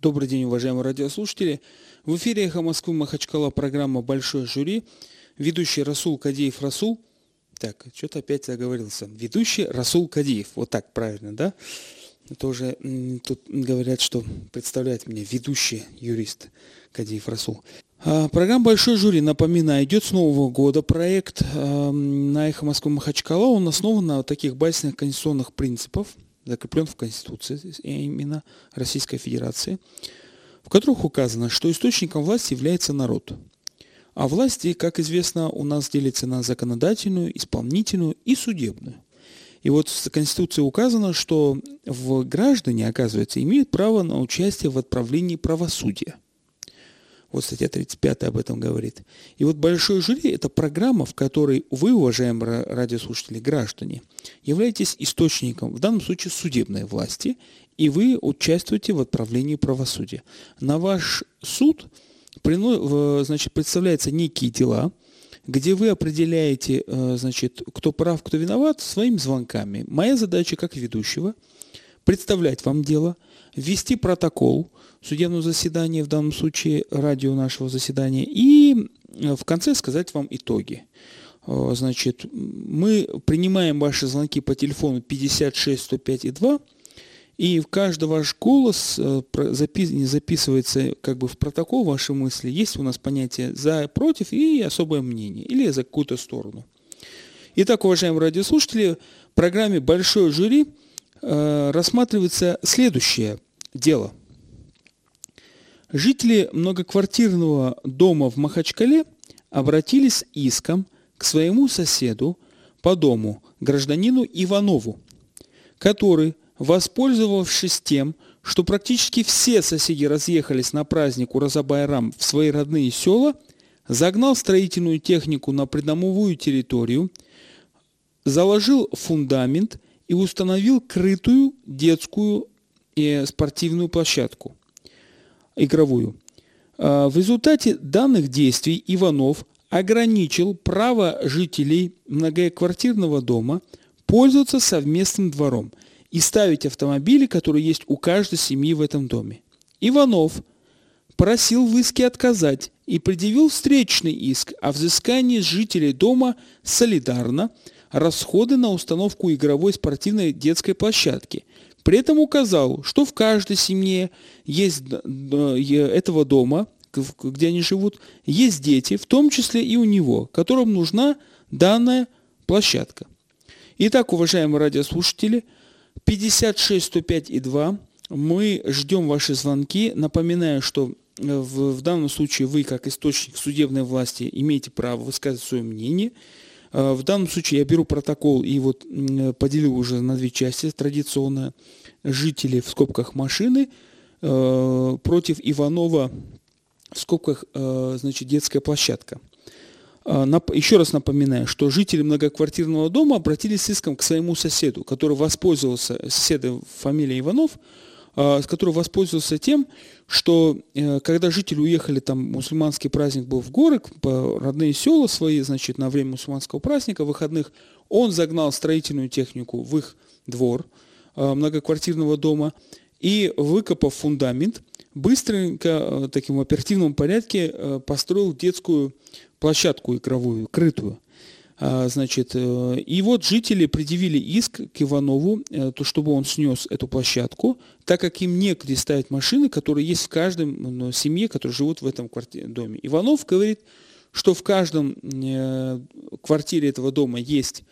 Добрый день, уважаемые радиослушатели. В эфире «Эхо Москвы» Махачкала программа «Большой жюри». Ведущий Расул Кадеев Расул. Так, что-то опять заговорился. Ведущий Расул Кадеев. Вот так правильно, да? Тоже тут говорят, что представляет меня ведущий юрист Кадеев Расул. А, программа «Большой жюри», напоминаю, идет с Нового года проект на «Эхо Москвы» Махачкала. Он основан на таких базисных конституционных принципах – закреплен в Конституции именно Российской Федерации, в которых указано, что источником власти является народ. А власти, как известно, у нас делится на законодательную, исполнительную и судебную. И вот в Конституции указано, что в граждане, оказывается, имеют право на участие в отправлении правосудия – вот статья 35 об этом говорит. И вот большой жюри – это программа, в которой вы, уважаемые радиослушатели, граждане, являетесь источником, в данном случае, судебной власти, и вы участвуете в отправлении правосудия. На ваш суд значит, представляются некие дела, где вы определяете, э, значит, кто прав, кто виноват, своими звонками. Моя задача как ведущего – представлять вам дело, вести протокол – судебного заседания, в данном случае радио нашего заседания, и э, в конце сказать вам итоги. Э, значит, мы принимаем ваши звонки по телефону 56 105 и 2, и в каждый ваш голос э, записывается как бы в протокол ваши мысли. Есть у нас понятие «за», «против» и особое мнение, или за какую-то сторону. Итак, уважаемые радиослушатели, в программе «Большое жюри» рассматривается следующее дело – Жители многоквартирного дома в Махачкале обратились иском к своему соседу по дому, гражданину Иванову, который, воспользовавшись тем, что практически все соседи разъехались на праздник Ураза-Байрам в свои родные села, загнал строительную технику на придомовую территорию, заложил фундамент и установил крытую детскую и спортивную площадку игровую. А, в результате данных действий Иванов ограничил право жителей многоквартирного дома пользоваться совместным двором и ставить автомобили, которые есть у каждой семьи в этом доме. Иванов просил в иске отказать и предъявил встречный иск о взыскании с жителей дома солидарно расходы на установку игровой спортивной детской площадки – при этом указал, что в каждой семье есть этого дома, где они живут, есть дети, в том числе и у него, которым нужна данная площадка. Итак, уважаемые радиослушатели, 56 105 и 2 мы ждем ваши звонки. Напоминаю, что э, в, в данном случае вы, как источник судебной власти, имеете право высказывать свое мнение. Э, в данном случае я беру протокол и вот поделил уже на две части традиционно жители в скобках машины э, против Иванова в скобках э, значит детская площадка. Еще раз напоминаю, что жители многоквартирного дома обратились с иском к своему соседу, который воспользовался, соседа фамилия Иванов, с которого воспользовался тем, что когда жители уехали, там мусульманский праздник был в горы, родные села свои, значит, на время мусульманского праздника, выходных, он загнал строительную технику в их двор – Э, многоквартирного дома и, выкопав фундамент, быстренько, э, таким оперативном порядке э, построил детскую площадку игровую, крытую. А, значит, и вот жители предъявили иск к Иванову, то, чтобы он снес эту площадку, так как им негде ставить машины, которые есть в каждом семье, которые живут в этом доме. Иванов говорит, что в каждом квартире этого дома есть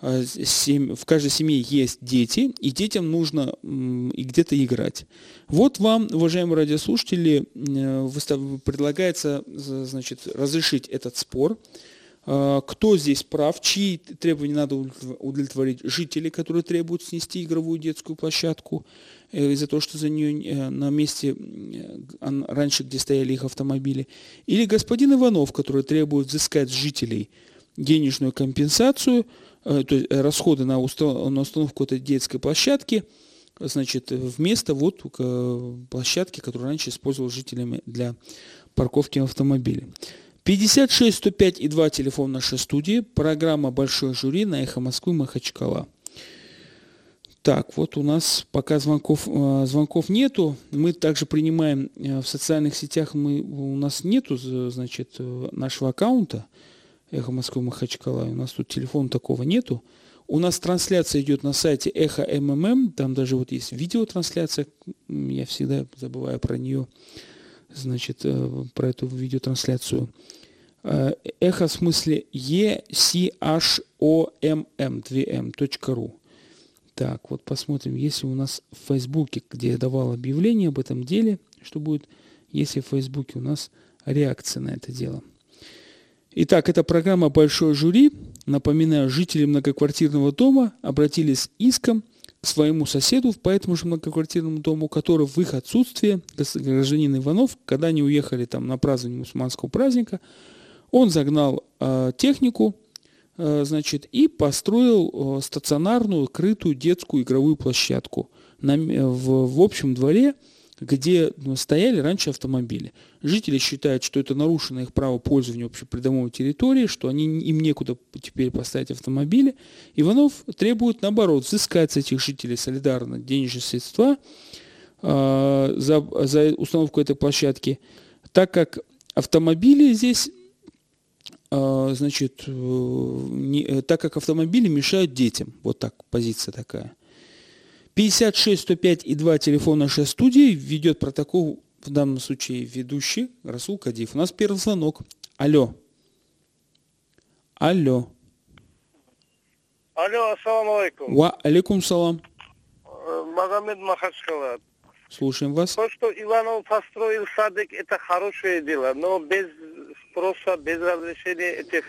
в каждой семье есть дети, и детям нужно и где-то играть. Вот вам, уважаемые радиослушатели, предлагается значит, разрешить этот спор. А, кто здесь прав, чьи требования надо удовлетворить? Жители, которые требуют снести игровую детскую площадку э, из-за того, что за нее э, на месте раньше, где стояли их автомобили. Или господин Иванов, который требует взыскать с жителей денежную компенсацию – Э, то есть э, расходы на, установку этой детской площадки, значит, вместо вот площадки, которую раньше использовал жителями для парковки автомобилей. 56 105 и 2 телефон нашей студии, программа «Большой жюри» на «Эхо Москвы» Махачкала. Так, вот у нас пока звонков, э, звонков нету. Мы также принимаем э, в социальных сетях, мы, у нас нету, значит, э, нашего аккаунта Эхо Москвы Махачкала. У нас тут телефона такого нету. У нас трансляция идет на сайте Эхо МММ. Там даже вот есть видеотрансляция. Я всегда забываю про нее. Значит, про эту видеотрансляцию. Эхо в смысле E C H O M M 2M.ru. Так, вот посмотрим, если у нас в Фейсбуке, где я давал объявление об этом деле, что будет, если в Фейсбуке у нас реакция на это дело. Итак, это программа «Большой жюри». Напоминаю, жители многоквартирного дома обратились с иском своему соседу по этому же многоквартирному дому, который в их отсутствие, гражданин Иванов, когда они уехали там на празднование мусульманского праздника, он загнал э, технику, Э, значит, и построил э, стационарную крытую детскую игровую площадку. На, в, в общем дворе, где ну, стояли раньше автомобили. Жители считают, что это нарушено их право пользования общепридомовой территории, что они, им некуда теперь поставить автомобили. Иванов требует, наоборот, взыскать с этих жителей солидарно денежные средства э, за, за установку этой площадки, так как автомобили здесь а, значит, э, не, э, так как автомобили мешают детям. Вот так, позиция такая. 56 105 и 2 телефон нашей студии ведет протокол, в данном случае ведущий Расул Кадив. У нас первый звонок. Алло. Алло. Алло, ассаламу алейкум. Ва алейкум салам. Э, Магомед Махачкала. Слушаем вас. То, что Иванов построил садик, это хорошее дело, но без спроса, без разрешения этих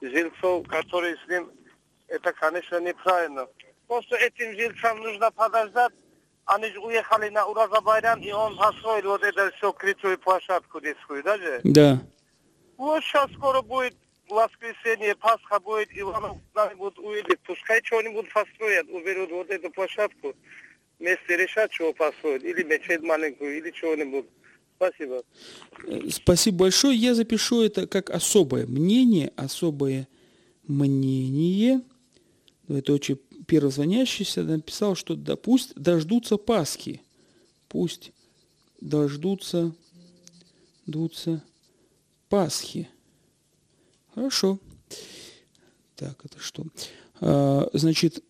жильцов, которые с ним, это, конечно, неправильно. Просто этим жильцам нужно подождать, они же уехали на Уразабайрам, и он построил вот эту все крытую площадку детскую, даже? Да. Вот сейчас скоро будет воскресенье, Пасха будет, Иванов куда-нибудь уедет. Пускай что-нибудь построят, уберут вот эту площадку вместе решать, чего построить. Или мечеть маленькую, или чего-нибудь. Спасибо. Спасибо большое. Я запишу это как особое мнение, особое мнение. Это очень первозвонящийся написал, что да, пусть дождутся Пасхи. Пусть дождутся, дутся Пасхи. Хорошо. Так, это что? А, значит,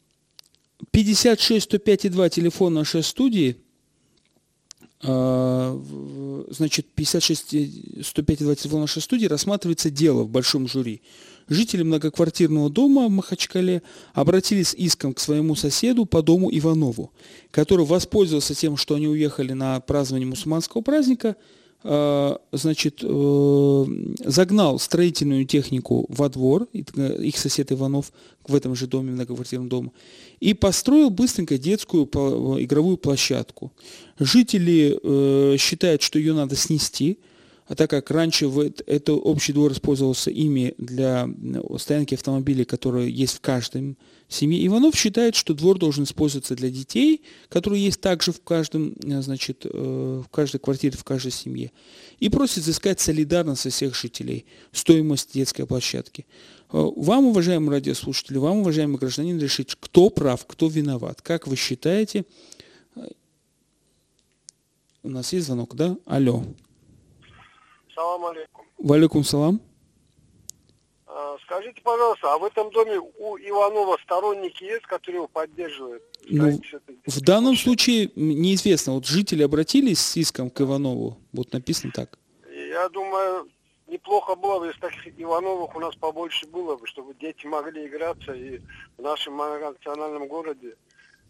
56 105 и 2 телефон нашей студии. А, значит, 56 105 и 2 телефон нашей студии рассматривается дело в большом жюри. Жители многоквартирного дома в Махачкале обратились с иском к своему соседу по дому Иванову, который воспользовался тем, что они уехали на празднование мусульманского праздника – Э, значит, э, загнал строительную технику во двор, э, их сосед Иванов в этом же доме, многоквартирном доме, и построил быстренько детскую игровую площадку. Жители считают, что ее надо снести, а так как раньше это общий двор использовался ими для стоянки автомобилей, которые есть в каждом семье, Иванов считает, что двор должен использоваться для детей, которые есть также в каждом, значит, э, в каждой квартире, в каждой семье. И просит взыскать солидарность со всех жителей стоимость детской площадки. Э, вам, уважаемые радиослушатели, вам, уважаемый гражданин, решить, кто прав, кто виноват. Как вы считаете? У нас есть звонок, да? Алло. Салам алейкум. Валикум салам. А, скажите, пожалуйста, а в этом доме у Иванова сторонники есть, которые его поддерживают? Ну, в данном случае неизвестно. Вот жители обратились с иском к Иванову. Вот написано так. Я думаю, неплохо было бы, если таких Ивановых у нас побольше было бы, чтобы дети могли играться и в нашем многонациональном городе.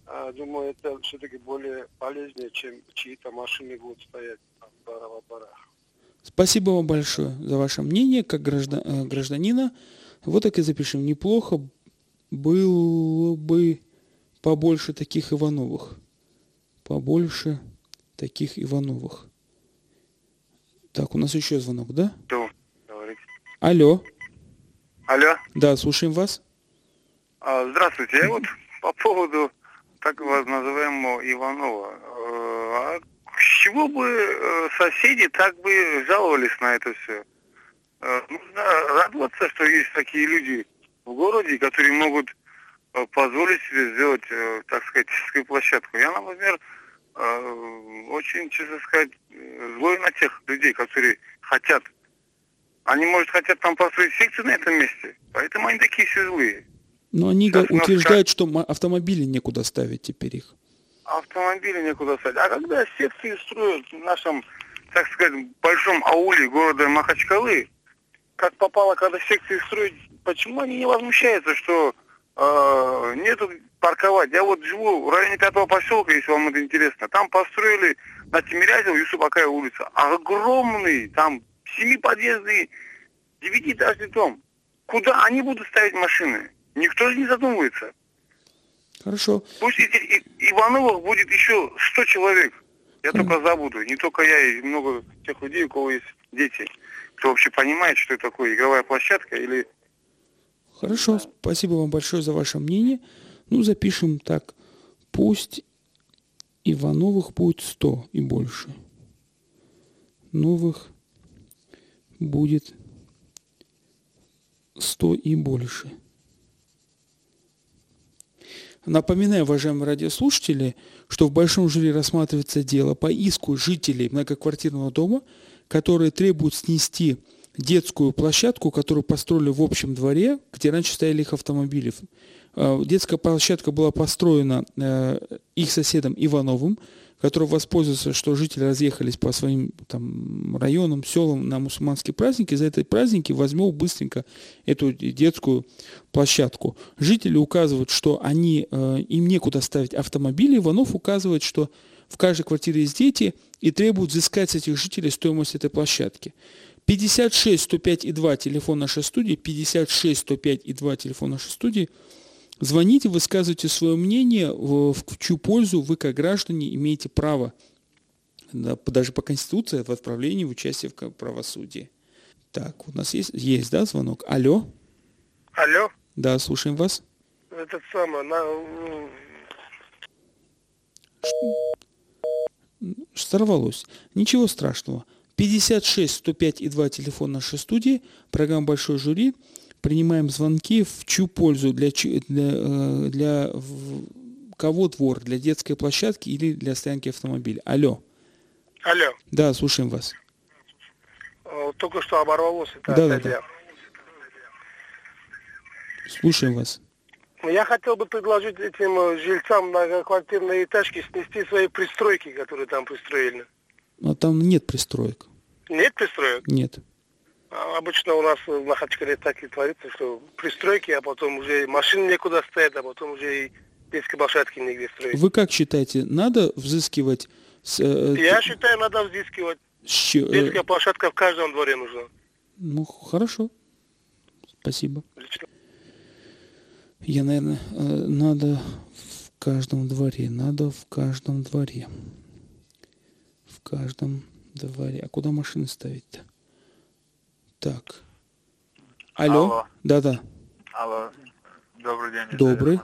А, думаю, это все-таки более полезнее, чем чьи-то машины будут стоять в барах. Спасибо вам большое за ваше мнение, как граждан, э, гражданина. Вот так и запишем. Неплохо было бы побольше таких Ивановых. Побольше таких Ивановых. Так, у нас еще звонок, да? Да, говорите. Алло. Алло. Да, слушаем вас. А, здравствуйте. Я вот по поводу так называемого Иванова. Э, а с чего бы э, соседи так бы жаловались на это все? Э, нужно радоваться, что есть такие люди в городе, которые могут э, позволить себе сделать, так сказать, детскую площадку. Я, например, очень, честно сказать, злой на тех людей, которые хотят. Они, может, хотят там построить секцию на этом месте, поэтому они такие все злые. Но они Сейчас утверждают, что автомобили некуда ставить теперь их. Автомобили некуда ставить. А когда секции строят в нашем, так сказать, большом ауле города Махачкалы, как попало, когда секции строить, почему они не возмущаются, что э, нету парковать? Я вот живу в районе пятого поселка, если вам это интересно. Там построили на Тимирязева Юсупакая улица. Огромный, там семиподъездный, девятиэтажный дом. Куда они будут ставить машины? Никто же не задумывается. Хорошо. Пусть этих Ивановых будет еще 100 человек. Я Хорошо. только забуду. Не только я, и много тех людей, у кого есть дети кто вообще понимает, что это такое игровая площадка или... Хорошо, спасибо вам большое за ваше мнение. Ну, запишем так. Пусть Ивановых будет 100 и больше. Новых будет 100 и больше. Напоминаю, уважаемые радиослушатели, что в большом жюри рассматривается дело по иску жителей многоквартирного дома – которые требуют снести детскую площадку, которую построили в общем дворе, где раньше стояли их автомобили. Э, детская площадка была построена э, их соседом Ивановым, который воспользовался, что жители разъехались по своим там, районам, селам на мусульманские праздники. За эти праздники возьму быстренько эту детскую площадку. Жители указывают, что они, э, им некуда ставить автомобили. Иванов указывает, что в каждой квартире есть дети и требуют взыскать с этих жителей стоимость этой площадки. 56 105 и 2 телефон нашей студии, 56 105 и 2 телефон нашей студии. Звоните, высказывайте свое мнение, в, чью пользу вы, как граждане, имеете право, да, даже по Конституции, в отправлении в участие в правосудии. Так, у нас есть, есть, да, звонок? Алло? Алло? Да, слушаем вас. Этот самый, на... Сорвалось. Ничего страшного. 56 105 и 2 телефон нашей студии, программа «Большой жюри». Принимаем звонки в чью пользу, для, для, э, для кого двор, для детской площадки или для стоянки автомобиля. Алло. Алло. Да, слушаем вас. Только что оборвалось. Это да, да, да. Слушаем вас. Я хотел бы предложить этим э, жильцам многоквартирной этажки снести свои пристройки, которые там пристроили. Но там нет пристроек. Нет пристроек? Нет. А обычно у нас в Махачкале так и творится, что пристройки, а потом уже машины некуда стоят, а потом уже и детской площадки негде строить. Вы как считаете, надо взыскивать... С, э, Я считаю, надо взыскивать. Щ... Э, Детская площадка в каждом дворе нужна. Ну, хорошо. Спасибо. Лично. Я, наверное, э, надо в каждом дворе, надо в каждом дворе. В каждом дворе. А куда машины ставить-то? Так. Алло. Да-да. Алло. Добрый день. Добрый.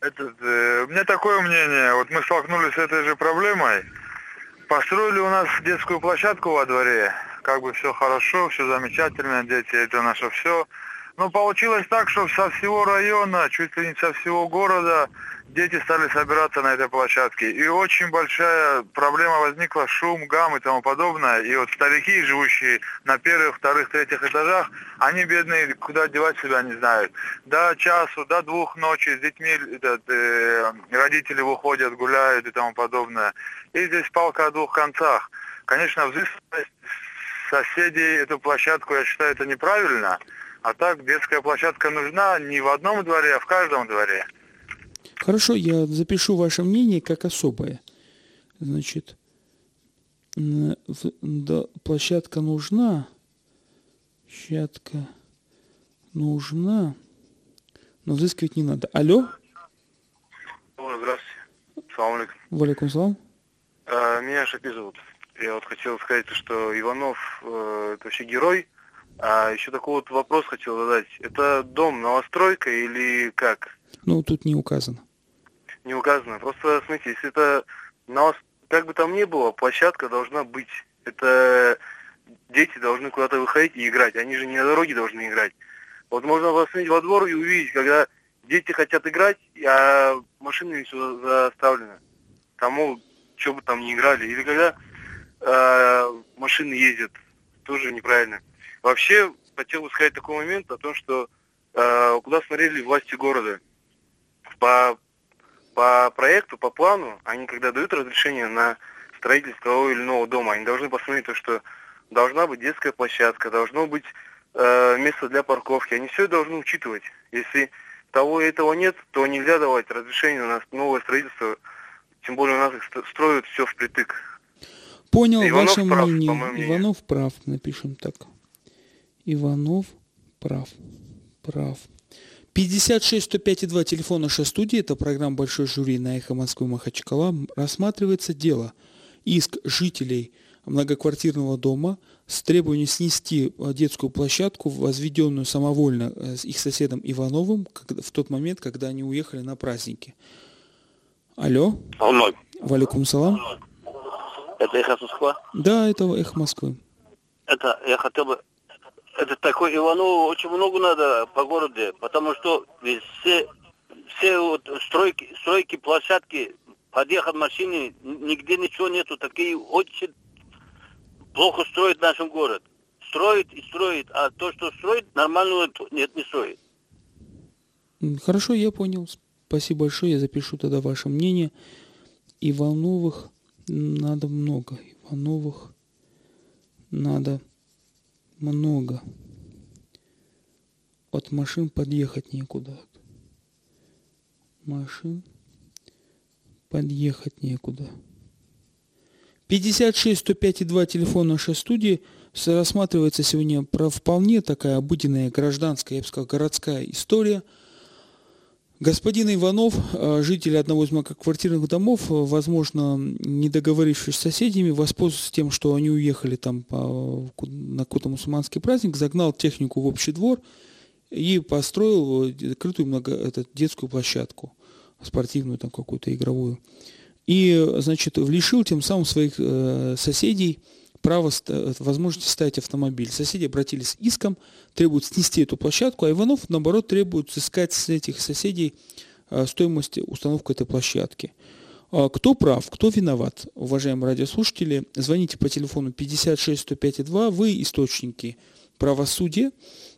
Этот, э, у меня такое мнение. Вот мы столкнулись с этой же проблемой. Построили у нас детскую площадку во дворе. Как бы все хорошо, все замечательно, дети это наше все. Но получилось так, что со всего района, чуть ли не со всего города, дети стали собираться на этой площадке. И очень большая проблема возникла, шум, гам и тому подобное. И вот старики, живущие на первых, вторых, третьих этажах, они, бедные, куда девать себя не знают. До часу, до двух ночи с детьми этот, э, родители выходят, гуляют и тому подобное. И здесь палка о двух концах. Конечно, взыскивать соседей эту площадку, я считаю, это неправильно. А так детская площадка нужна не в одном дворе, а в каждом дворе. Хорошо, я запишу ваше мнение как особое. Значит, да, площадка нужна. Площадка нужна. Но взыскивать не надо. Алло? Здравствуйте. Салам алейкум. Валикум салам. А, меня Шапи зовут. Я вот хотел сказать, что Иванов э, это вообще герой а еще такой вот вопрос хотел задать. Это дом новостройка или как? Ну, тут не указано. Не указано. Просто, смотрите, если это новос... как бы там ни было, площадка должна быть. Это дети должны куда-то выходить и играть. Они же не на дороге должны играть. Вот можно посмотреть во двор и увидеть, когда дети хотят играть, а машины все заставлены. Тому, что бы там ни играли. Или когда э, машины ездят, тоже неправильно. Вообще, хотел бы сказать такой момент о том, что э, куда смотрели власти города. По, по проекту, по плану, они когда дают разрешение на строительство того или иного дома, они должны посмотреть то, что должна быть детская площадка, должно быть э, место для парковки. Они все должны учитывать. Если того и этого нет, то нельзя давать разрешение на новое строительство. Тем более у нас их строят все впритык. Понял Иванов ваше прав, мнение. Иванов прав, напишем так. Иванов прав. Прав. 56 105 2 телефон нашей студии, это программа «Большой жюри» на «Эхо Москвы» Махачкала. Рассматривается дело иск жителей многоквартирного дома с требованием снести э, детскую площадку, возведенную самовольно э, с их соседом Ивановым в тот момент, когда они уехали на праздники. Алло. Алло. Валикум салам. Это эхо Москва? Да, это эхо Москвы. Это я хотел бы... Это такой Иванову очень много надо по городу, потому что все, все вот стройки, стройки, площадки, подъехать машины, нигде ничего нету. Такие очень плохо строит наш город. Строит и строит, а то, что строит, нормального нет, не строит. Хорошо, я понял. Спасибо большое, я запишу тогда ваше мнение. Ивановых надо много. Ивановых надо много. От машин подъехать некуда. Машин подъехать некуда. 56 105 2 телефон нашей студии рассматривается сегодня про вполне такая обыденная гражданская, я бы сказал, городская история – Господин Иванов, э, житель одного из многоквартирных домов, э, возможно, не договорившись с соседями, воспользовался тем, что они уехали там на какой-то мусульманский праздник, загнал технику в общий двор и построил открытую много, это, детскую площадку, спортивную там какую-то игровую. И, значит, лишил тем самым своих э, соседей право, э, возможности ставить автомобиль. Соседи обратились иском, требуют снести эту площадку, а Иванов, наоборот, требует искать с этих соседей э, стоимость установки этой площадки. А кто прав, кто виноват, уважаемые радиослушатели, звоните по телефону 56 105 2, вы источники правосудия,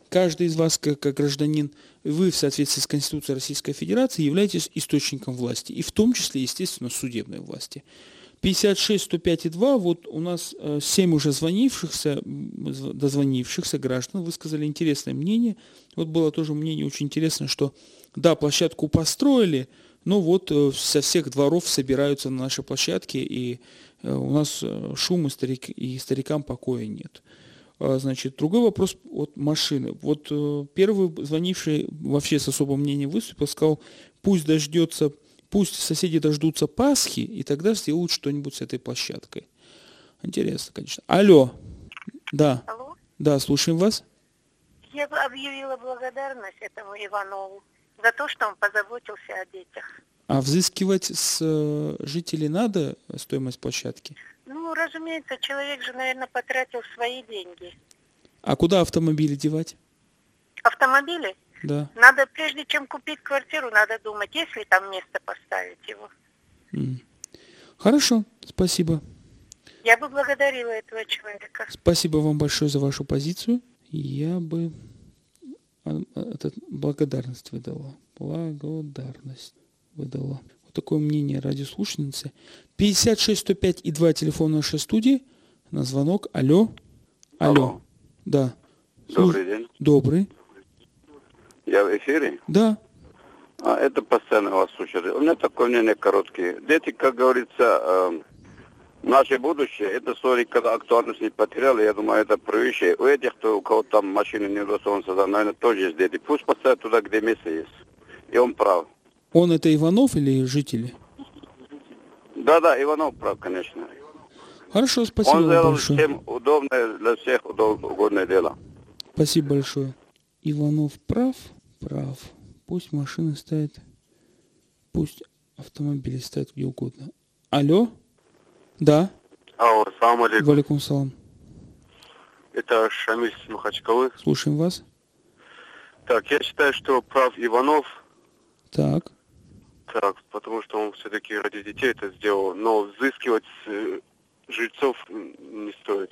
каждый из вас, как, как гражданин, вы в соответствии с Конституцией Российской Федерации являетесь источником власти, и в том числе, естественно, судебной власти. 56 105 2, вот у нас 7 э, уже звонившихся, дозвонившихся граждан высказали интересное мнение. Вот было тоже мнение очень интересное, что да, площадку построили, но вот э, со всех дворов собираются на нашей площадке, и э, у нас шум и, старик, и старикам покоя нет. А, значит, другой вопрос от машины. Вот первый звонивший вообще с особым мнением выступил, сказал, пусть дождется Пусть соседи дождутся Пасхи, и тогда сделают что-нибудь с этой площадкой. Интересно, конечно. Алло. Да. Алло. Да, слушаем вас. Я объявила благодарность этому Иванову за то, что он позаботился о детях. А взыскивать с э, жителей надо стоимость площадки? Ну, разумеется, человек же, наверное, потратил свои деньги. А куда автомобили девать? Автомобили? Да. Надо, прежде чем купить квартиру, надо думать, есть ли там место поставить его. Хорошо, спасибо. Я бы благодарила этого человека. Спасибо вам большое за вашу позицию. Я бы а, а, этот, благодарность выдала. Благодарность выдала. Вот такое мнение радиослушательницы. 56 105 и 2 телефон нашей студии. На звонок. Алло. Алло. Алло. Да. Добрый день. Добрый. Я в эфире? Да. А, это постоянно вас слушаю. У меня такое мнение короткое. Дети, как говорится, э, наше будущее, это история, когда актуальность не потеряли, я думаю, это превыше. У этих, кто, у кого там машины не удостоился, наверное, тоже есть дети. Пусть поставят туда, где место есть. И он прав. Он это Иванов или жители? Да-да, Иванов прав, конечно. Хорошо, спасибо Он сделал большое. всем удобное, для всех угодное дело. Спасибо большое. Иванов прав, прав. Пусть машины ставят, пусть автомобили ставят где угодно. Алло? Да? Алло, салам алейкум. Валикум салам. Это Шамиль с Махачкалы. Слушаем вас. Так, я считаю, что прав Иванов, Так. так, потому что он все-таки ради детей это сделал, но взыскивать с э, жильцов не стоит.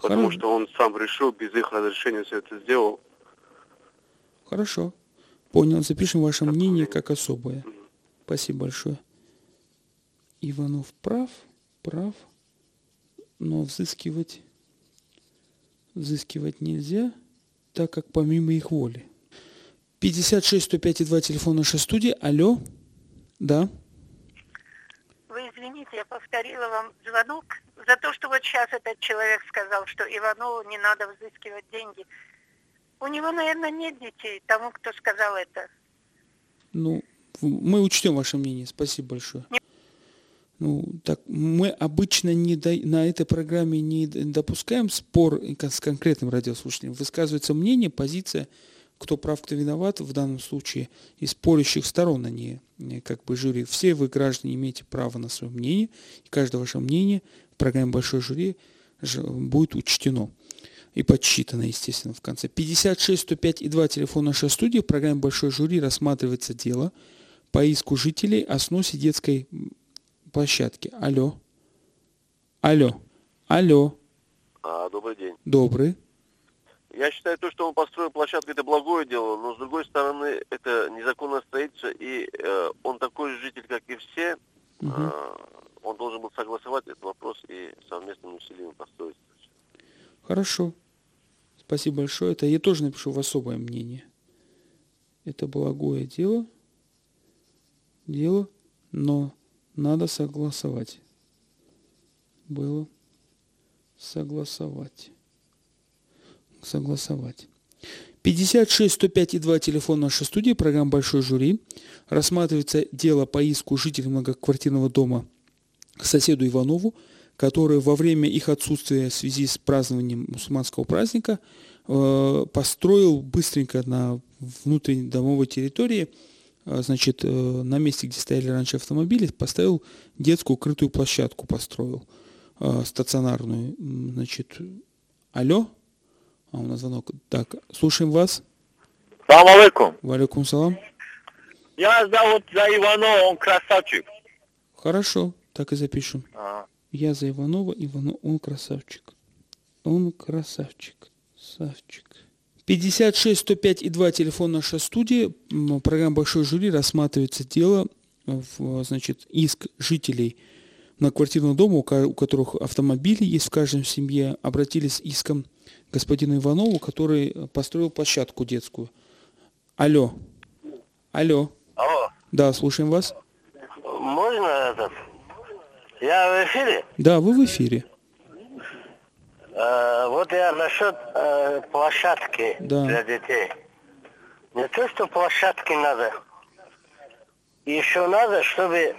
Потому Хорошо. что он сам решил, без их разрешения все это сделал. Хорошо. Понял. Запишем ваше мнение как особое. Спасибо большое. Иванов прав, прав, но взыскивать, взыскивать нельзя, так как помимо их воли. 56 105 и 2 телефон нашей студии. Алло. Да. Вы извините, я повторила вам звонок за то, что вот сейчас этот человек сказал, что Иванову не надо взыскивать деньги. У него, наверное, нет детей, тому, кто сказал это. Ну, мы учтем ваше мнение. Спасибо большое. Ну, так, мы обычно не до- на этой программе не допускаем спор с конкретным радиослушателем. Высказывается мнение, позиция, кто прав, кто виноват в данном случае, и спорящих сторон, а не не как бы жюри. Все вы, граждане, имеете право на свое мнение, и каждое ваше мнение в программе «Большой жюри» будет учтено и подсчитано, естественно, в конце. 56 105 и 2 телефон нашей студии. В программе «Большой жюри» рассматривается дело по иску жителей о сносе детской площадки. Алло. Алло. Алло. А, добрый день. Добрый. Я считаю, то, что он построил площадку, это благое дело, но с другой стороны, это незаконное строительство, и э, он такой же житель, как и все. Мгм. Э, он должен был согласовать этот вопрос и совместным усилием построить. Хорошо. Спасибо большое. Это я тоже напишу в особое мнение. Это благое дело. Дело, но надо согласовать. Было согласовать. Согласовать. 56 105 и 2 телефон нашей студии, программа «Большой жюри». Рассматривается дело по иску жителей многоквартирного дома к соседу Иванову, который во время их отсутствия в связи с празднованием мусульманского праздника э, построил быстренько на внутренней домовой территории, э, значит, э, на месте, где стояли раньше автомобили, поставил детскую крытую площадку, построил э, стационарную. Значит, алло? А, у нас звонок. Так, слушаем вас. Салам алейкум. Валикум салам. Я зовут за Иванова, он красавчик. Хорошо, так и запишем. А, Я за Иванова, Иванов, он красавчик. Он красавчик. Савчик. 56 105 и 2 телефон нашей студии. Программа «Большой жюри» рассматривается дело, в, значит, иск жителей многоквартирного дома, у ко- у которых автомобили есть в каждом семье, обратились с иском господину Иванову, который построил площадку детскую. Алло. Алло. Алло, Да, слушаем вас. можно этот? Я в эфире. Да, вы в эфире. Э, вот я насчет э, площадки Да. для детей. Не то, что площадки надо. Еще надо, чтобы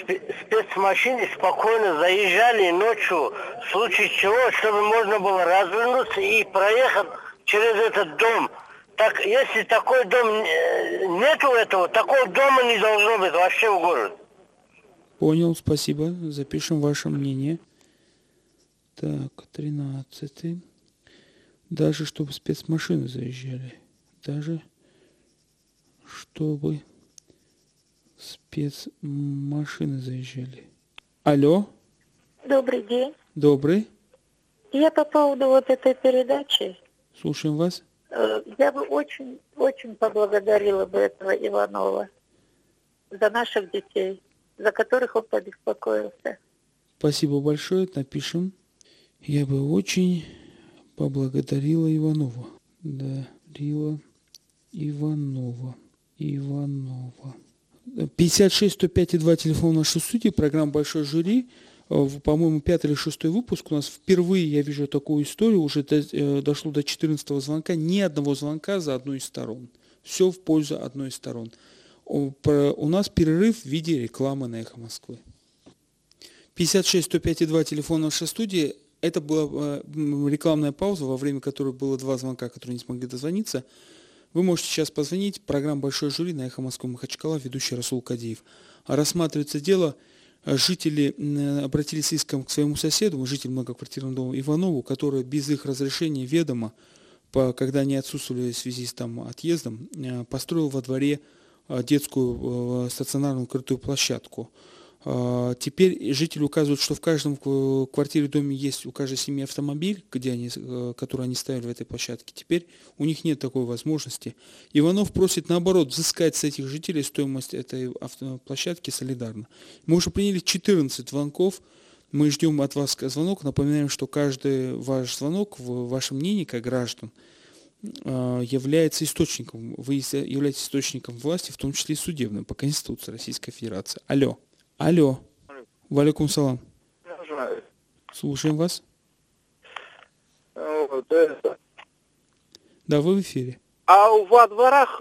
спе- спецмашины спокойно заезжали ночью, в случае чего, чтобы можно было развернуться и проехать через этот дом. Так, если такой дом э, нету этого, такого дома не должно быть вообще в городе. Понял, спасибо. Запишем ваше мнение. Так, 13. Даже чтобы спецмашины заезжали. Даже чтобы спецмашины заезжали. Алло, Добрый день. добрый. Я по поводу вот этой передачи, Слушаем вас. э, я бы очень, очень поблагодарила бы этого Иванова за наших детей, за которых он побеспокоился. Спасибо большое, напишем. Я бы очень поблагодарила Иванова. Да, Рила Иванова. Иванова. 56 105 и 2 телефон нашей студии, программа «Большой жюри». Э, По-моему, пятый или шестой выпуск. У нас впервые я вижу такую историю. Уже до- э, дошло до 14 звонка. Ни одного звонка за одной из сторон. Все в пользу одной из сторон. У нас перерыв в виде рекламы на «Эхо Москвы». 56 105 и 2 телефон нашей студии. Это была э, рекламная пауза, во время которой было два звонка, которые не смогли дозвониться. Вы можете сейчас позвонить. Программа «Большой жюри» на «Эхо Москвы» Махачкала, ведущий Расул Кадеев. Рассматривается дело. Жители обратились с иском к своему соседу, жителю многоквартирного дома Иванову, который без их разрешения ведомо когда они отсутствовали в связи с там, отъездом, э, построил во дворе детскую э, стационарную крытую площадку. А, Теперь жители указывают, что в каждом квартире доме есть у каждой семьи автомобиль, где они, э, который они ставили в этой площадке. Теперь у них нет такой возможности. Иванов просит наоборот взыскать с этих жителей стоимость этой площадки солидарно. Мы уже приняли 14 звонков. Мы ждем от вас звонок. Напоминаем, что каждый ваш звонок, ваше мнение как граждан, э, является источником, вы являетесь источником власти, в том числе и судебным, по Конституции Российской Федерации. Алло. Алло. Валикум салам. Слушаем вас. Да, вы в эфире. А во дворах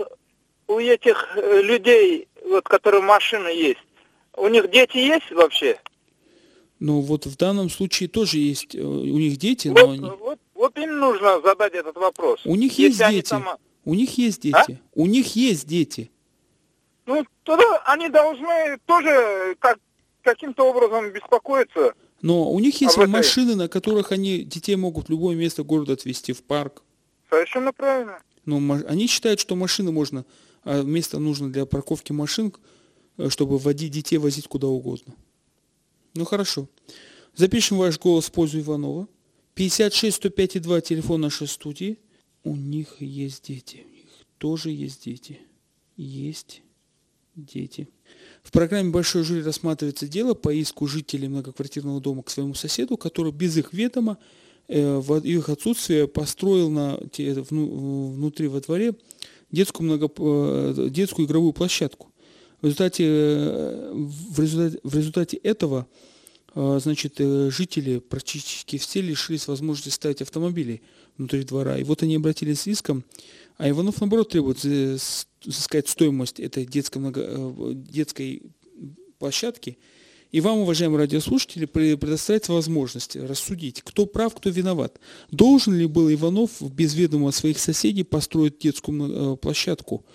у этих э, людей, вот, которые машины есть, у них дети есть вообще? Но вот в данном случае тоже есть, э, у них дети, но Вот, они... вот, вот им нужно задать этот вопрос. У них есть дети. сама- У них есть А? дети. У них есть дети. Ну, тогда они должны тоже как, каким-то образом беспокоиться. Но у них есть А машины, на которых они детей могут в любое место города отвезти, в парк. Совершенно правильно. Но они считают, что машины можно, а место нужно для парковки машин, э, чтобы водить детей возить куда угодно. Ну хорошо. Запишем ваш голос в пользу Иванова. 56 105 2 телефон нашей студии. У них есть дети. У них тоже есть дети. Есть дети. В программе «Большой жюри» рассматривается дело по иску жителей многоквартирного дома к своему соседу, который без их ведома э, в их отсутствие построил на, те- вну- внутри во дворе детскую, много, э, детскую игровую площадку. В результате, э, в результате, в результате этого значит, э, жители практически все лишились возможности ставить автомобили внутри двора. И вот они обратились с иском, а Иванов, наоборот, требует взыскать стоимость этой детской, много- э, детской площадки. И вам, уважаемые радиослушатели, пре- предоставляется возможность рассудить, кто прав, кто виноват. Должен ли был Иванов без ведома своих соседей построить детскую э, площадку?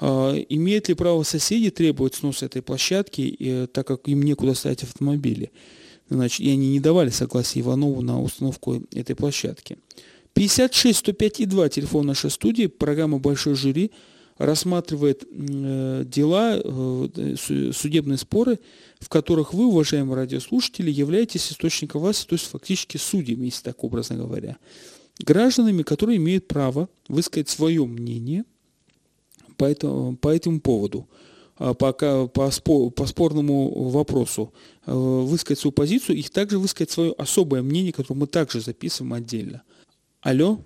А, Имеют ли право соседи требовать сноса этой площадки, э, так как им некуда ставить автомобили? Значит, и они не давали согласия Иванову на установку этой площадки. 56 105 и 2 телефон нашей студии, программа «Большой жюри» рассматривает э, дела, э, су- судебные споры, в которых вы, уважаемые радиослушатели, являетесь источником власти, то есть фактически судьями, если так образно говоря. Гражданами, которые имеют право высказать свое мнение по этому, по этому поводу, а, пока по, спо- по спорному вопросу, э, высказать свою позицию и также высказать свое особое мнение, которое мы также записываем отдельно. Алло?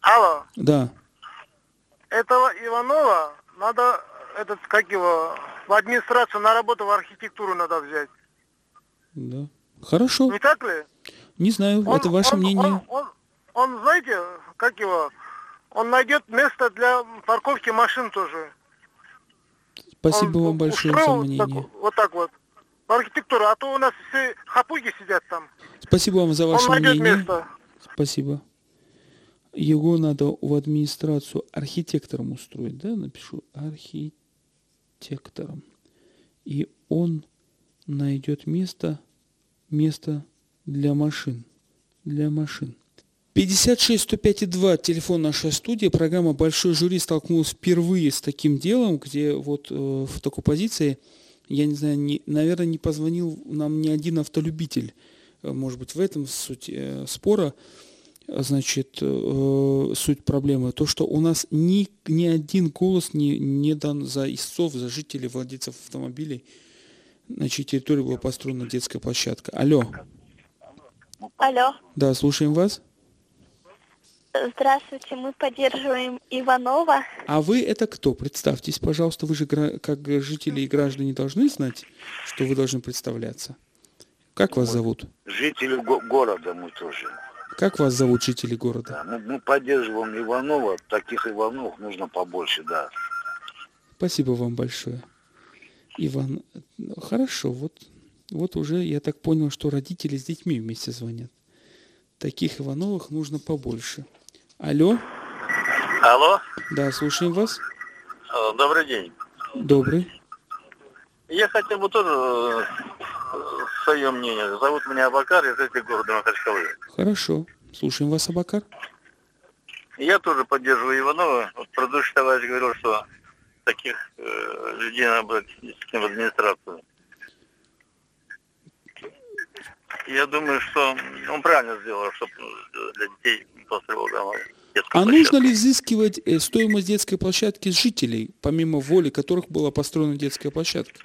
Алло, Да. этого Иванова надо, этот, как его, в администрацию на работу в архитектуру надо взять. Да. Хорошо. Не так ли? Не знаю, Он- это ваше он- мнение. Он, он, он, знаете, как его, он найдет место для парковки машин тоже. Спасибо Он вам большое за мнение. так- вот так вот. В архитектуру, а то у нас все хапуги сидят там. Спасибо вам за ваше он мнение. место. Спасибо. Его надо в администрацию архитектором устроить, да? Напишу архитектором. И он найдет место, место для машин. Для машин. 56 105 2, телефон нашей студии. Программа «Большой жюри» столкнулась впервые с таким делом, где вот э, в такой позиции, я не знаю, не, наверное, не позвонил нам ни один автолюбитель. Э, Может быть, в этом суть э, спора значит, э, суть проблемы, то, что у нас ни, ни один голос не, не дан за истцов, за жителей, владельцев автомобилей, на чьей территории была построена детская площадка. Алло, Алло, да, слушаем вас. Здравствуйте, мы поддерживаем Иванова. А вы это кто? Представьтесь, пожалуйста, вы же как жители и граждане должны знать, что вы должны представляться. Как вас зовут? Жители го- города мы тоже. Как вас зовут, жители города? Да, мы, мы поддерживаем Иванова. Таких Ивановых нужно побольше, да. Спасибо вам большое. Иван, хорошо, вот, вот уже я так понял, что родители с детьми вместе звонят. Таких Ивановых нужно побольше. Алло, Алло, да, слушаем вас. Э, добрый день. Добрый. Я хотел бы тоже э, свое мнение. Зовут меня Абакар, я житель города Махачкалы. Хорошо. Слушаем вас, Абакар. Я тоже поддерживаю Иванова. Предыдущий товарищ говорил, что таких э, людей надо брать в администрацию. Я думаю, что он правильно сделал, чтобы для детей построил дома. А нужно ли взыскивать э, стоимость детской площадки с жителей, помимо воли которых была построена детская площадка?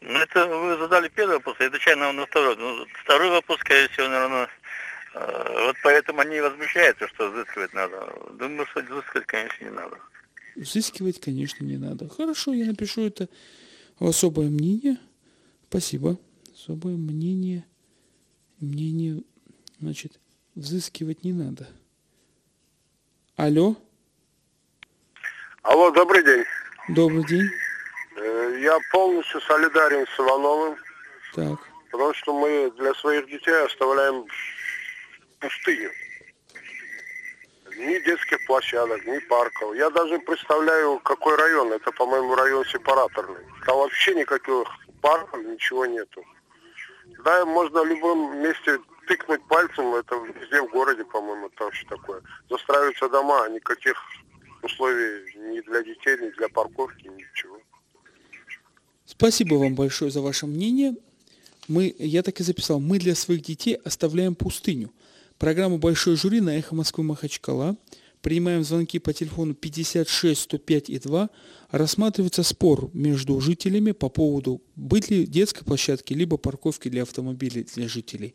Ну, это вы задали первый вопрос, я отвечаю на, на второй. Ну, второй вопрос, скорее всего, наверное, э, вот поэтому они и возмущаются, что взыскивать надо. Думаю, что взыскивать, конечно, не надо. Взыскивать, конечно, не надо. Хорошо, я напишу это в особое мнение. Спасибо. Особое мнение. Мнение, значит, взыскивать не надо. Алло? Алло, добрый день. Добрый день. Э, Я полностью солидарен с Ивановым, Так. потому что мы для своих детей оставляем пустыню. Ни детских площадок, ни парков. Я даже представляю, какой район. Это, по-моему, район сепараторный. Там вообще никаких парков, ничего нету. Да, можно в любом месте тыкнуть пальцем, это везде в городе, по-моему, там вообще такое. Застраиваются дома, а никаких условий ни для детей, ни для парковки, ничего. Спасибо вам большое за ваше мнение. Мы, я так и записал, мы для своих детей оставляем пустыню. Программа «Большой жюри» на «Эхо Москвы» Махачкала. Принимаем звонки по телефону 56 105 и 2. Рассматривается спор между жителями по поводу, быть ли детской площадки, либо парковки для автомобилей для жителей.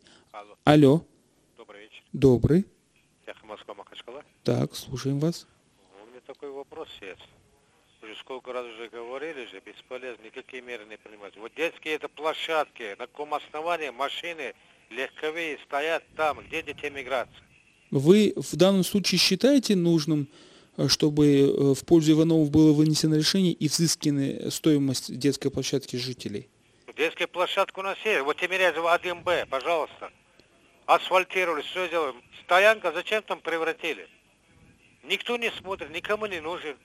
Алло. Добрый вечер. Добрый. Эхо Москва, Махачкала. Так, слушаем вас. У меня такой вопрос есть. Уже сколько раз уже говорили же, бесполезно, никакие меры не принимать. Вот детские это площадки, на каком основании машины легковые стоят там, где детям играться. Вы в данном случае считаете нужным, э, чтобы э, в пользу Ивановых было вынесено решение и взыскана стоимость детской площадки жителей? Детская площадка у нас есть, вот Тимирязева 1Б, пожалуйста. Асфальтировали, все сделали. Стоянка зачем там превратили? Никто не смотрит, никому не нужен.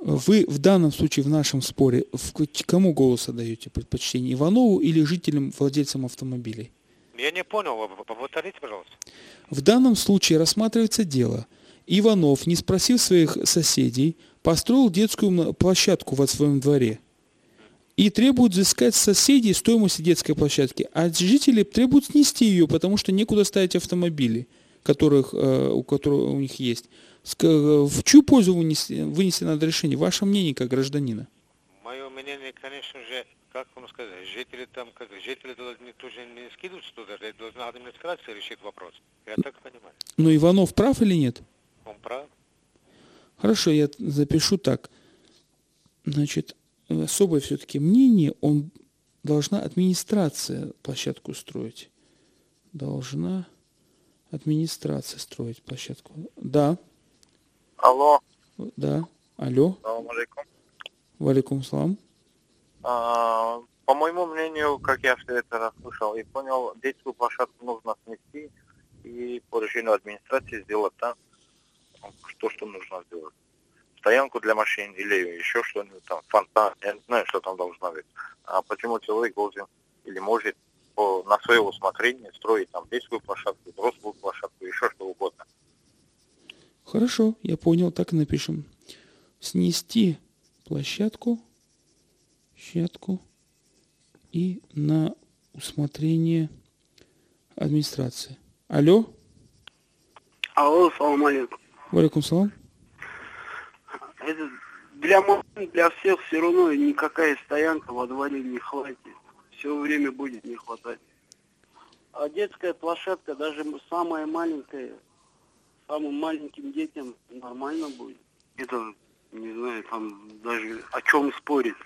Вы в данном случае в нашем споре в кому голос отдаете предпочтение Иванову или жителям, владельцам автомобилей? Я не понял, повторите, пожалуйста. В данном случае рассматривается дело. Иванов, не спросив своих соседей, построил детскую площадку во своем дворе и требует взыскать с соседей стоимость детской площадки, а жители требуют снести ее, потому что некуда ставить автомобили, которых, э, у которых у них есть. Ск- В чью пользу вынес- вынесено надо решение? Ваше мнение как гражданина? Мое мнение, конечно же, как вам сказать, жители там, как жители должны тоже не скидываться туда, должна администрация решить вопрос. Я так понимаю. Но Иванов прав или нет? Он прав. Хорошо, я запишу так. Значит, особое все-таки мнение, он должна администрация площадку строить. Должна администрация строить площадку. Да, Алло, да. Алло, салам алейкум. валикум салам. А, По моему мнению, как я все это расслышал и понял, детскую площадку нужно снести и по решению администрации сделать там, то, что нужно сделать. Стоянку для машин или еще что-нибудь там, фонтан, я не знаю, что там должно быть. А почему человек должен или может по, на свое усмотрение строить там детскую площадку, взрослую площадку, еще что угодно. Хорошо, я понял, так и напишем. Снести площадку, площадку и на усмотрение администрации. Алло, Алло, салам алейкум. валикум салам. Это для машин, для всех все равно никакая стоянка во дворе не хватит. Все время будет не хватать. А детская площадка, даже самая маленькая, самым маленьким детям нормально будет. Это, не знаю, там даже о чем спорить.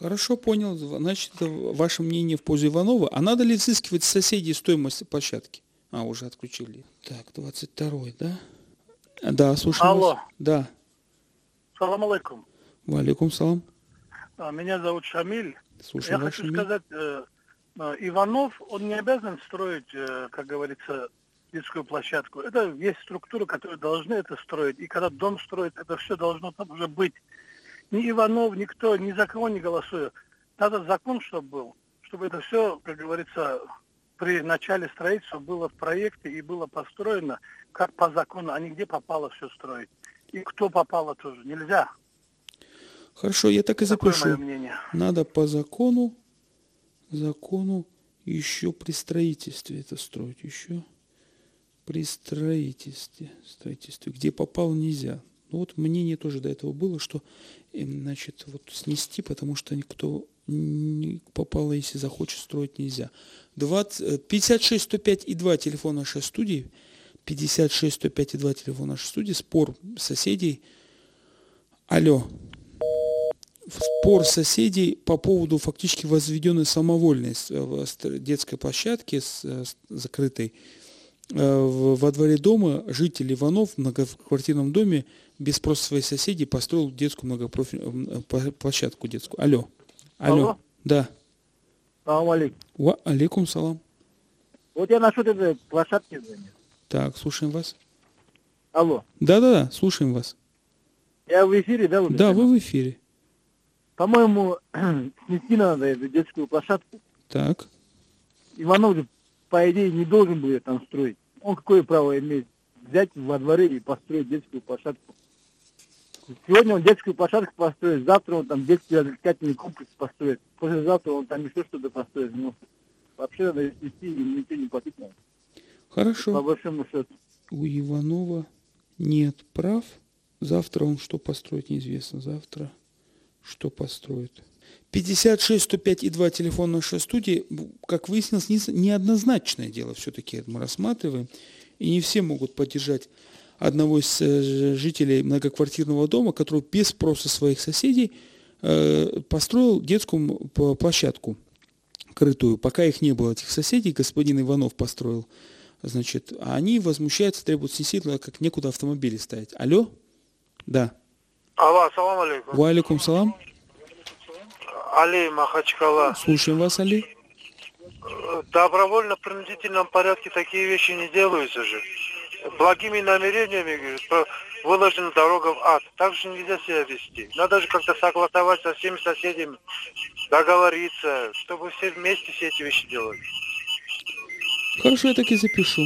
Хорошо, понял. Значит, ваше мнение в пользу Иванова. А надо ли взыскивать соседей стоимость площадки? А, уже отключили. Так, 22-й, да? Да, слушаю Алло. вас. Да. Салам алейкум. Валикум салам. А, Меня зовут Шамиль. Слушаю Я вас, хочу Шамиль. сказать, э, э, Иванов, он не обязан строить, э, как говорится, детскую площадку. Это есть структуры, которые должны это строить. И когда дом строит, это все должно там уже быть. Ни Иванов, никто, ни за кого не голосует. Надо закон, чтобы был, чтобы это все, как говорится, при начале строительства было в проекте и было построено как по закону, а не где попало все строить. И кто попало тоже. Нельзя. Хорошо, я так и Такое запишу. Надо по закону, закону еще при строительстве это строить. Еще при строительстве. Строительстве. Где попал нельзя. Ну вот мнение тоже до этого было, что им, значит, вот снести, потому что никто попало, если захочет, строить нельзя. 20, э, 56 105 и 2 телефон нашей студии. 56 105 и 2 телефон нашей студии. Спор соседей. Алло. Спор соседей по поводу фактически возведенной самовольной э, детской площадки с, э, закрытой э, во дворе дома житель Иванов в многоквартирном доме без спроса своих соседей построил детскую многопрофильную площадку детскую. Алло. Алло. Алло. Да. Салам алейкум. Ва алейкум салам. Вот я насчет этой площадки звоню. Так, слушаем вас. Алло. Да-да-да, слушаем вас. Я в эфире, да? вот Да, вы в эфире. По-моему, снести надо эту детскую площадку. Так. Иванов же, по идее, не должен был ее там строить. Он какое право имеет взять во дворе и построить детскую площадку? Сегодня он детскую площадку построит, завтра он там детский развлекательный комплекс построит, послезавтра он там еще что-то построит. Ну, вообще надо ее снести и ничего не платить надо. Хорошо. По большому счету. У Иванова нет прав. Завтра он что построит, неизвестно. Завтра что построит. 56 105 и 2 телефон нашей студии. Как выяснилось, не- неоднозначное дело все-таки мы рассматриваем. И не все могут поддержать одного из э, жителей многоквартирного дома, который без спроса своих соседей э, построил детскую площадку крытую. Пока их не было, этих соседей, господин Иванов построил. Значит, а они возмущаются, требуют снести, как некуда автомобили ставить. Алло? Да. Алло, ассаламу алейкум. Валикум салам. Али Махачкала. Слушаем вас, Али. Э, Добровольно-принудительном порядке такие вещи не делаются же. Благими намерениями говорит, выложена дорога в ад. Так же нельзя себя вести. Надо же как-то согласовать со всеми соседями, договориться, чтобы все вместе все эти вещи делали. Хорошо, я так и запишу.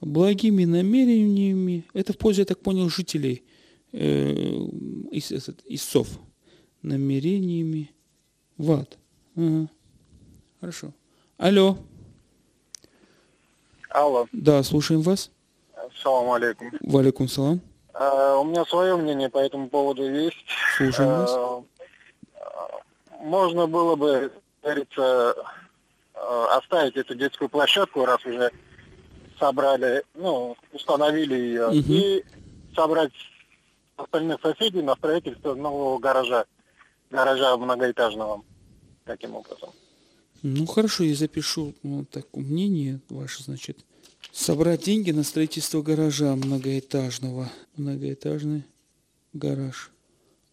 Благими намерениями. Это в пользу, я так понял, жителей э, из, истцов. Намерениями в ад. Ага. Хорошо. Алло. Алло, Да, слушаем вас. Салам алейкум. Валикум салам. Э, у меня свое мнение по этому поводу есть. Слушаем вас. Э, э, Можно было бы, говорится, э, оставить эту детскую площадку, раз уже собрали, ну, установили ее, Мгм. и собрать остальных соседей на строительство нового гаража, гаража многоэтажного, таким образом. Ну хорошо, я запишу вот так мнение ваше, значит. Собрать деньги на строительство гаража многоэтажного. Многоэтажный гараж.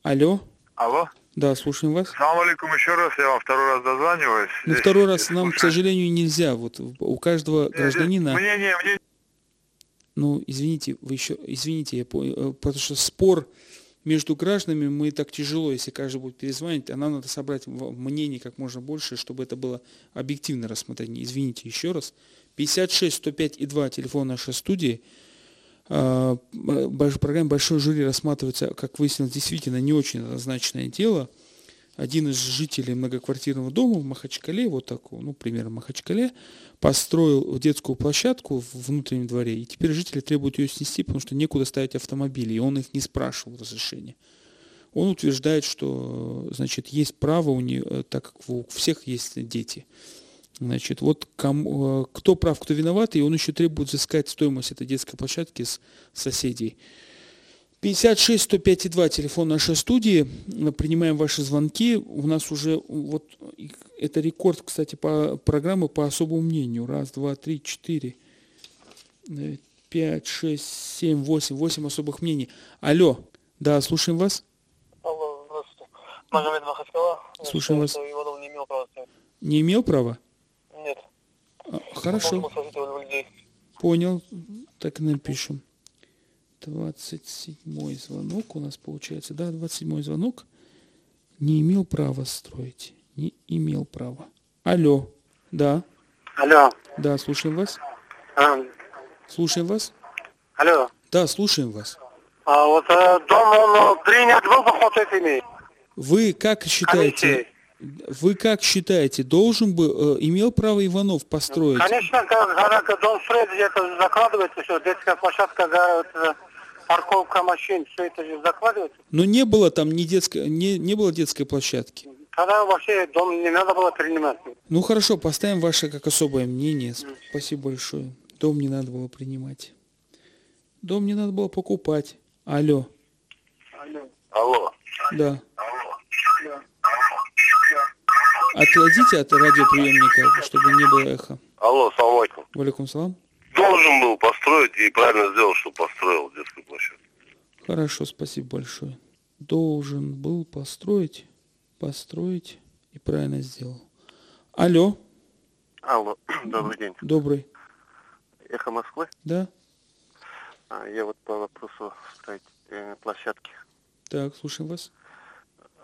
Алло? Алло. Да, слушаем вас. Салам алейкум еще раз, я вам второй раз дозваниваюсь. Ну, второй раз нам, к сожалению, нельзя. Вот у каждого гражданина... Мнение, мнение. Ну, извините, вы еще... Извините, я понял. Потому что спор между гражданами мы так тяжело, если каждый будет перезванивать, а нам надо собрать мнение как можно больше, чтобы это было объективное рассмотрение. Извините еще раз. 56 105 и 2 телефон нашей студии. А, В программе «Большой жюри» рассматривается, как выяснилось, действительно не очень однозначное дело. Один из жителей многоквартирного дома в Махачкале, вот такого, ну, примерно Махачкале, построил детскую площадку в внутреннем дворе, и теперь жители требуют ее снести, потому что некуда ставить автомобили, и он их не спрашивал разрешения. Он утверждает, что, значит, есть право у нее, так как у всех есть дети. Значит, вот кому, э, кто прав, кто виноват, и он еще требует взыскать стоимость этой детской площадки с соседей. 56 105 и 2 телефон нашей студии. Мы принимаем ваши звонки. У нас уже вот это рекорд, кстати, по программы по особому мнению. Раз, два, три, четыре, э, пять, шесть, семь, восемь. Восемь особых мнений. Алло. Да, слушаем вас. Алло, здравствуйте. Магомед Махачкала. Слушаем вас. имел права. Не имел права? А, Хорошо. Понял. Так и напишем. 27 звонок у нас получается. Да, 27 звонок. Не имел права строить. Не имел права. Алло. Да. Алло, Да, слушаем вас. А, Слушаем вас. алло. Да, слушаем вас. А вот э, дом, он э, принят был бы под этими Вы как считаете, вы как считаете, должен бы, э, имел право Иванов построить? Конечно, когда дом строит, это закладывается все, детская площадка, да, вот, парковка машин, все это же закладывается. Но не было там ни детской, не, не было детской площадки. Тогда вообще дом не надо было принимать. Ну хорошо, поставим ваше как особое мнение. Спасибо большое. Дом не надо было принимать. Дом не надо было покупать. Алло. Алло. Да. Отойдите от радиоприемника, чтобы не было эхо. Алло, салам алейкум. Валикум салам. Должен был построить и правильно сделал, что построил детскую площадку. Хорошо, спасибо большое. Должен был построить, построить и правильно сделал. Алло, Алло, добрый день. добрый. Эхо Москвы. Да? А, я вот по вопросу строить э, площадки. Так, слушаем вас.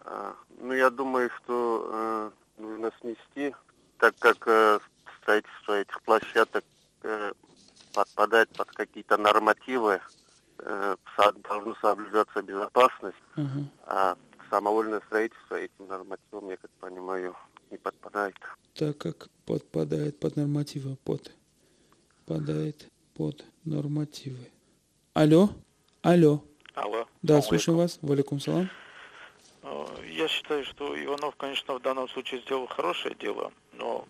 А, ну, я думаю, что э, нужно снести, так как э, строительство этих площадок э, подпадает под какие-то нормативы, э, должна соблюдаться безопасность, Ага. а самовольное строительство этим нормативам, я как понимаю, не подпадает. Так как подпадает под нормативы, под, подает под нормативы. Алло, алло. Алло. Да, слушаем вас. Валикум салам. Э, Я считаю, что Иванов, конечно, в данном случае сделал хорошее дело, но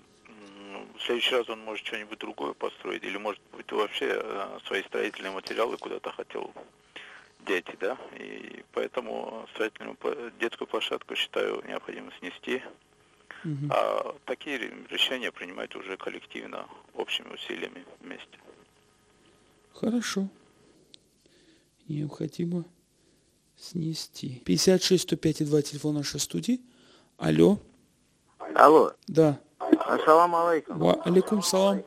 в следующий раз он может что-нибудь другое построить, или может быть вообще э, свои строительные материалы куда-то хотел деть, да, и поэтому строительную детскую площадку считаю необходимо снести, Мгм. а такие ре- решения принимать уже коллективно, общими усилиями вместе. Хорошо. Необходимо снести. 56 105 и 2 телефон нашей студии. Алло. Алло. Да. Ассаламу алейкум. Ва алейкум салам.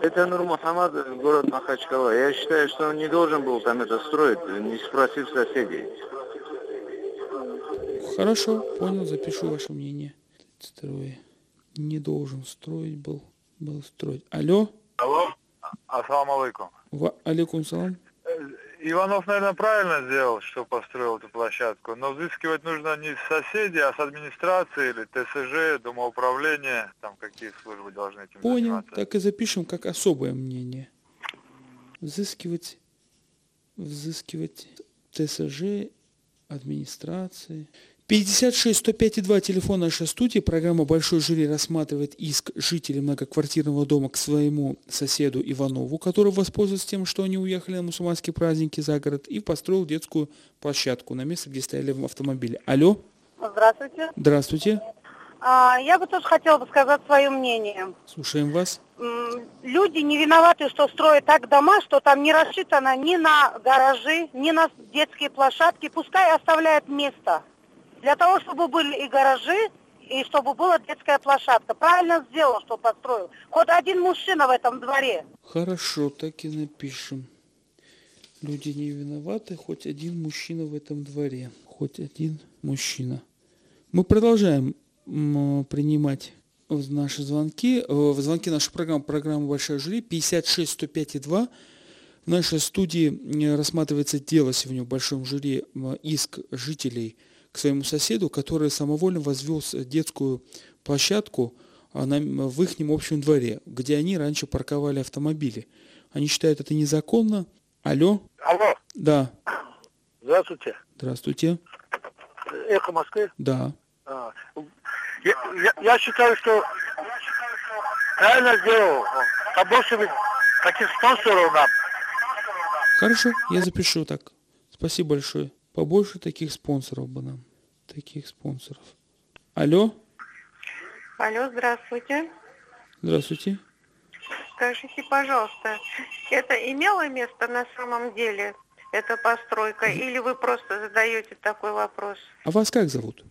Это Нур Мухаммад, город Махачкала. Я считаю, что он не должен был там это строить, не спросив соседей. Хорошо, понял, запишу ваше мнение. Строй. Не должен строить был. Был строить. Алло. Алло. Ассаламу алейкум. Ва алейкум салам. Иванов, наверное, правильно сделал, что построил эту площадку, но взыскивать нужно не с соседей, а с администрации или ТСЖ, домоуправления, там какие службы должны этим Понял. заниматься. Так и запишем как особое мнение. Взыскивать, взыскивать ТСЖ, администрации. 56 105 и 2 телефон нашей студии. Программа «Большой жюри» рассматривает иск жителей многоквартирного дома к своему соседу Иванову, который воспользовался тем, что они уехали на мусульманские праздники за город и построил детскую площадку на место, где стояли автомобили. Алло, Здравствуйте. здравствуйте, А, я бы тоже хотела бы сказать свое мнение. слушаем вас. Люди не виноваты, что строят так дома, что там не рассчитано ни на гаражи, ни на детские площадки. Пускай оставляют место. Для того, чтобы были и гаражи, и чтобы была детская площадка. Правильно сделал, что построил. Хоть один мужчина в этом дворе. Хорошо, так и напишем. Люди не виноваты, хоть один мужчина в этом дворе. Хоть один мужчина. Мы продолжаем принимать наши звонки. э, В звонки нашей программы, программы «Большая жюри» 56 105 и 2. В нашей студии э, рассматривается дело сегодня в большом жюри м, иск жителей к своему соседу, который самовольно возвел детскую площадку а, в их общем дворе, где они раньше парковали автомобили. Они считают это незаконно. Алло? Алло, Да. здравствуйте. Здравствуйте. Эхо Москвы. Да. А, Я, я- я считаю, что правильно сделал. Побольше бы таких спонсоров нам. Хорошо, я запишу так. Спасибо большое. Побольше таких спонсоров бы нам. Таких спонсоров. Алло? Алло, здравствуйте. Здравствуйте. Скажите, пожалуйста, это имело место на самом деле, эта постройка, или вы просто задаете такой вопрос? А вас как зовут?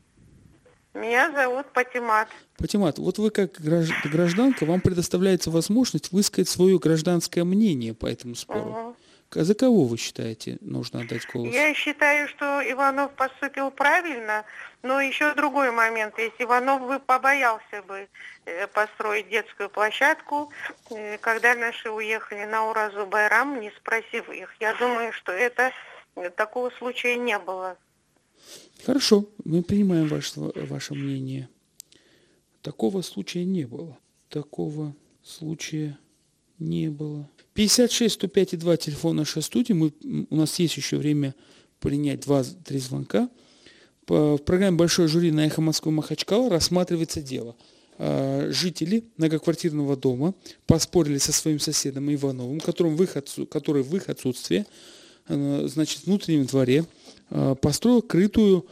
Меня зовут Патимат. Патимат, вот вы как гражд- гражданка, вам предоставляется возможность высказать свое гражданское мнение по этому спору. Мгм. А За кого вы считаете нужно отдать голос? Я считаю, что Иванов поступил правильно, но еще другой момент. Если Иванов бы побоялся бы э, построить детскую площадку, э, когда наши уехали на Уразу Байрам, не спросив их. Я думаю, что это э, такого случая не было. Хорошо, мы принимаем ваше, ваше мнение. Такого случая не было. Такого случая не было. 56 105 и 2 телефон нашей студии. Мы, у нас есть еще время принять 2-3 звонка. По, в программе «Большой жюри» на «Эхо Москвы» Махачкала рассматривается дело. А, жители многоквартирного дома поспорили со своим соседом Ивановым, которым в их отсу, который в их отсутствие а, значит, в внутреннем дворе а, построил крытую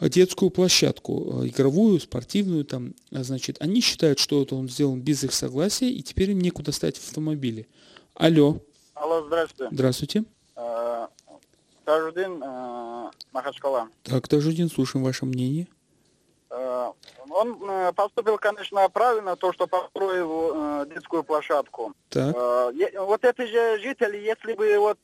детскую площадку, игровую, спортивную. Там, значит, они считают, что это он сделан без их согласия, и теперь им некуда ставить автомобили. Алло. Алло, здравствуйте. Здравствуйте. Э, Тажудин, э, Махачкала. Так, Тажудин, слушаем ваше мнение. Э, Он поступил, конечно, правильно, то, что построил детскую площадку. Так. Вот эти же жители, если бы вот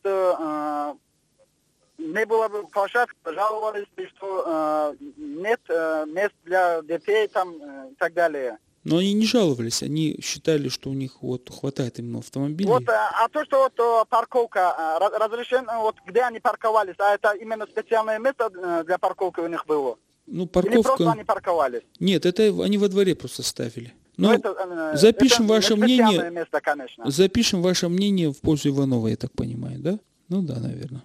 не было бы площадки, жаловались бы, что нет мест для детей там и так далее. Но они не жаловались, они считали, что у них вот хватает именно автомобилей. Вот, э, а то, что вот э, парковка, э, ra- разрешен, э, вот где они парковались, а это именно специальное место для парковки у них было? Ну, Или просто парковка... они парковались? Нет, это они во дворе просто ставили. Ну, Ну, это, запишем это ваше мнение. место, конечно. Запишем ваше мнение в пользу Иванова, я так понимаю, да? Ну да, наверное.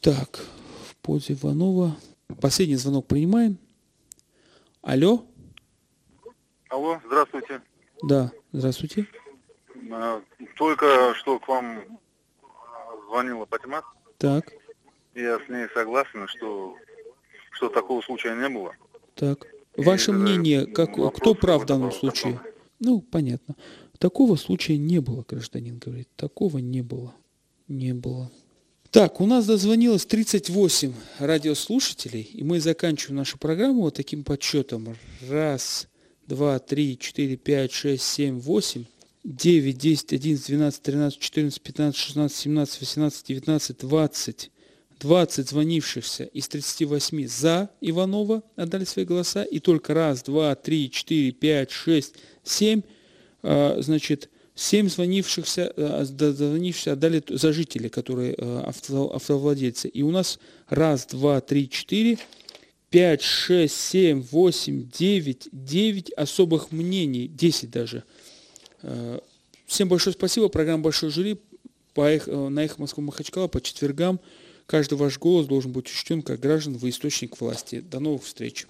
Так, в пользу Иванова. Последний звонок принимаем. Алло? Алло, здравствуйте. Да, здравствуйте. А, Только что к вам звонила Патима. Так, Я с ней согласен, что, что такого случая не было. так. Ваше мнение, как, кто прав в данном случае? Ну, понятно. Такого случая не было, гражданин говорит. Такого не было. Не было. Так, у нас дозвонилось 38 радиослушателей, и мы заканчиваем нашу программу вот таким подсчетом. Раз, два, три, четыре, пять, шесть, семь, восемь, девять, десять, одиннадцать, двенадцать, тринадцать, четырнадцать, пятнадцать, шестнадцать, семнадцать, восемнадцать, девятнадцать, двадцать. 20 звонившихся из 38 за Иванова отдали свои голоса, и только раз, два, три, четыре, пять, шесть, семь, а, значит, семь звонившихся, а, звонившихся отдали за жителей, которые а, авто- автовладельцы. И у нас раз, два, три, четыре, пять, шесть, семь, восемь, девять, девять особых мнений, 10 даже. Э, Всем большое спасибо. Программа «Большой жюри» по Эх- э, на «Эхо Москвы Махачкала» по четвергам. Каждый ваш голос должен быть учтен как граждан в источник власти. До новых встреч.